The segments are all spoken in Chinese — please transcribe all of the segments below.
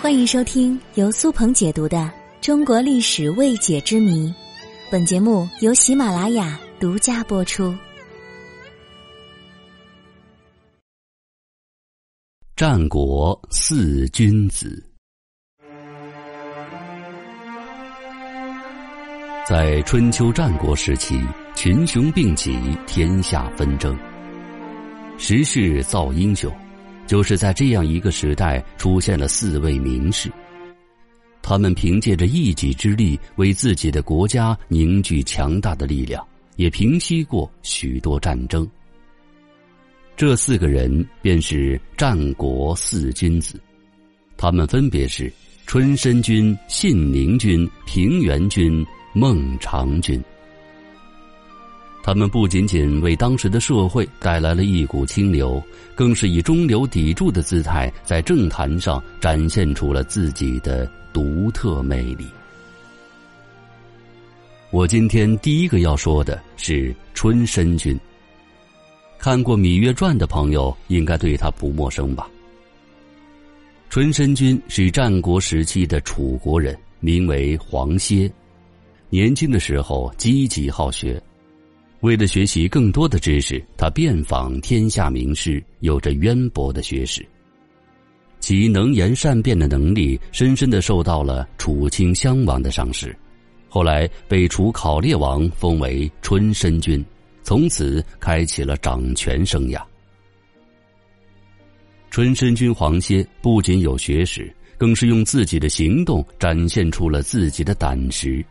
欢迎收听由苏鹏解读的《中国历史未解之谜》，本节目由喜马拉雅独家播出。战国四君子，在春秋战国时期，群雄并起，天下纷争，时势造英雄。就是在这样一个时代，出现了四位名士。他们凭借着一己之力，为自己的国家凝聚强大的力量，也平息过许多战争。这四个人便是战国四君子，他们分别是春申君、信陵君、平原君、孟尝君。他们不仅仅为当时的社会带来了一股清流，更是以中流砥柱的姿态，在政坛上展现出了自己的独特魅力。我今天第一个要说的是春申君。看过《芈月传》的朋友应该对他不陌生吧？春申君是战国时期的楚国人，名为黄歇，年轻的时候积极好学。为了学习更多的知识，他遍访天下名师，有着渊博的学识。其能言善辩的能力，深深的受到了楚顷襄王的赏识。后来被楚考烈王封为春申君，从此开启了掌权生涯。春申君黄歇不仅有学识，更是用自己的行动展现出了自己的胆识。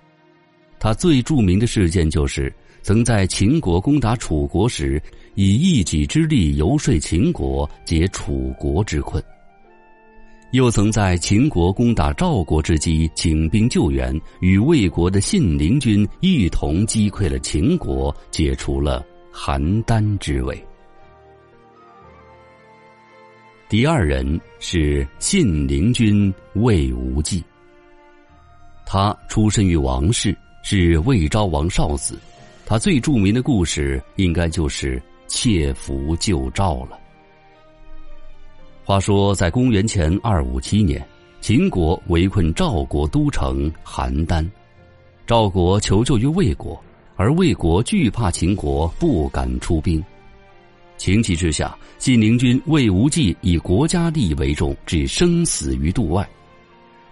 他最著名的事件就是。曾在秦国攻打楚国时，以一己之力游说秦国解楚国之困；又曾在秦国攻打赵国之际，请兵救援，与魏国的信陵君一同击溃了秦国，解除了邯郸之围。第二人是信陵君魏无忌，他出身于王室，是魏昭王少子。他最著名的故事，应该就是窃符救赵了。话说，在公元前二五七年，秦国围困赵国都城邯郸，赵国求救于魏国，而魏国惧怕秦国，不敢出兵。情急之下，信陵君魏无忌以国家利益为重，置生死于度外，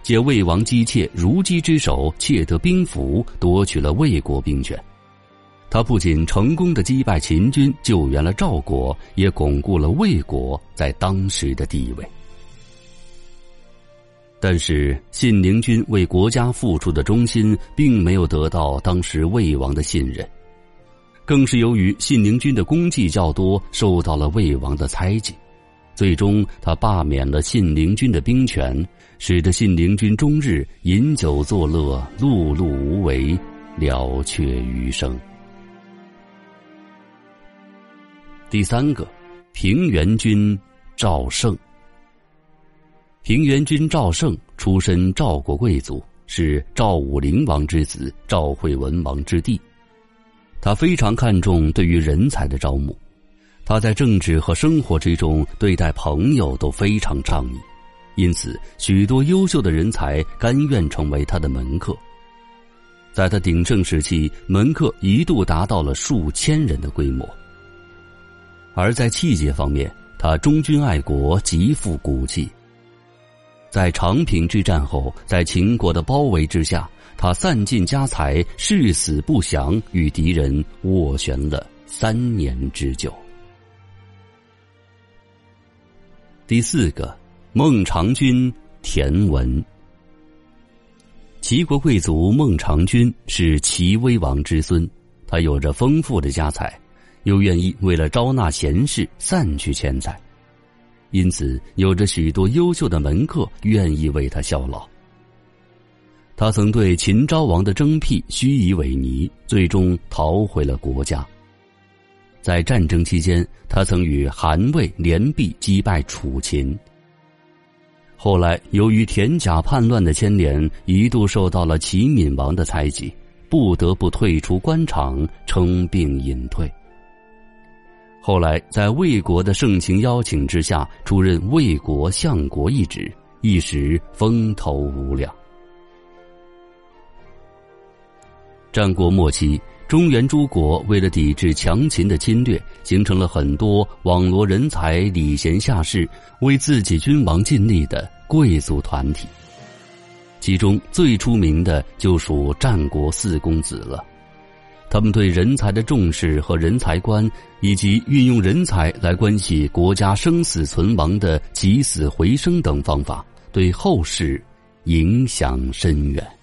借魏王姬妾如姬之手窃得兵符，夺取了魏国兵权。他不仅成功的击败秦军，救援了赵国，也巩固了魏国在当时的地位。但是，信陵君为国家付出的忠心，并没有得到当时魏王的信任，更是由于信陵君的功绩较多，受到了魏王的猜忌。最终，他罢免了信陵君的兵权，使得信陵君终日饮酒作乐，碌碌无为，了却余生。第三个，平原君赵胜。平原君赵胜出身赵国贵族，是赵武灵王之子，赵惠文王之弟。他非常看重对于人才的招募，他在政治和生活之中对待朋友都非常仗义，因此许多优秀的人才甘愿成为他的门客。在他鼎盛时期，门客一度达到了数千人的规模。而在气节方面，他忠君爱国，极富骨气。在长平之战后，在秦国的包围之下，他散尽家财，誓死不降，与敌人斡旋了三年之久。第四个，孟尝君田文。齐国贵族孟尝君是齐威王之孙，他有着丰富的家财。又愿意为了招纳贤士散去钱财，因此有着许多优秀的门客愿意为他效劳。他曾对秦昭王的征辟虚以委蛇，最终逃回了国家。在战争期间，他曾与韩魏联璧击败楚秦。后来由于田甲叛乱的牵连，一度受到了齐闵王的猜忌，不得不退出官场，称病隐退。后来，在魏国的盛情邀请之下，出任魏国相国一职，一时风头无两。战国末期，中原诸国为了抵制强秦的侵略，形成了很多网罗人才、礼贤下士、为自己君王尽力的贵族团体。其中最出名的就属战国四公子了。他们对人才的重视和人才观，以及运用人才来关系国家生死存亡的起死回生等方法，对后世影响深远。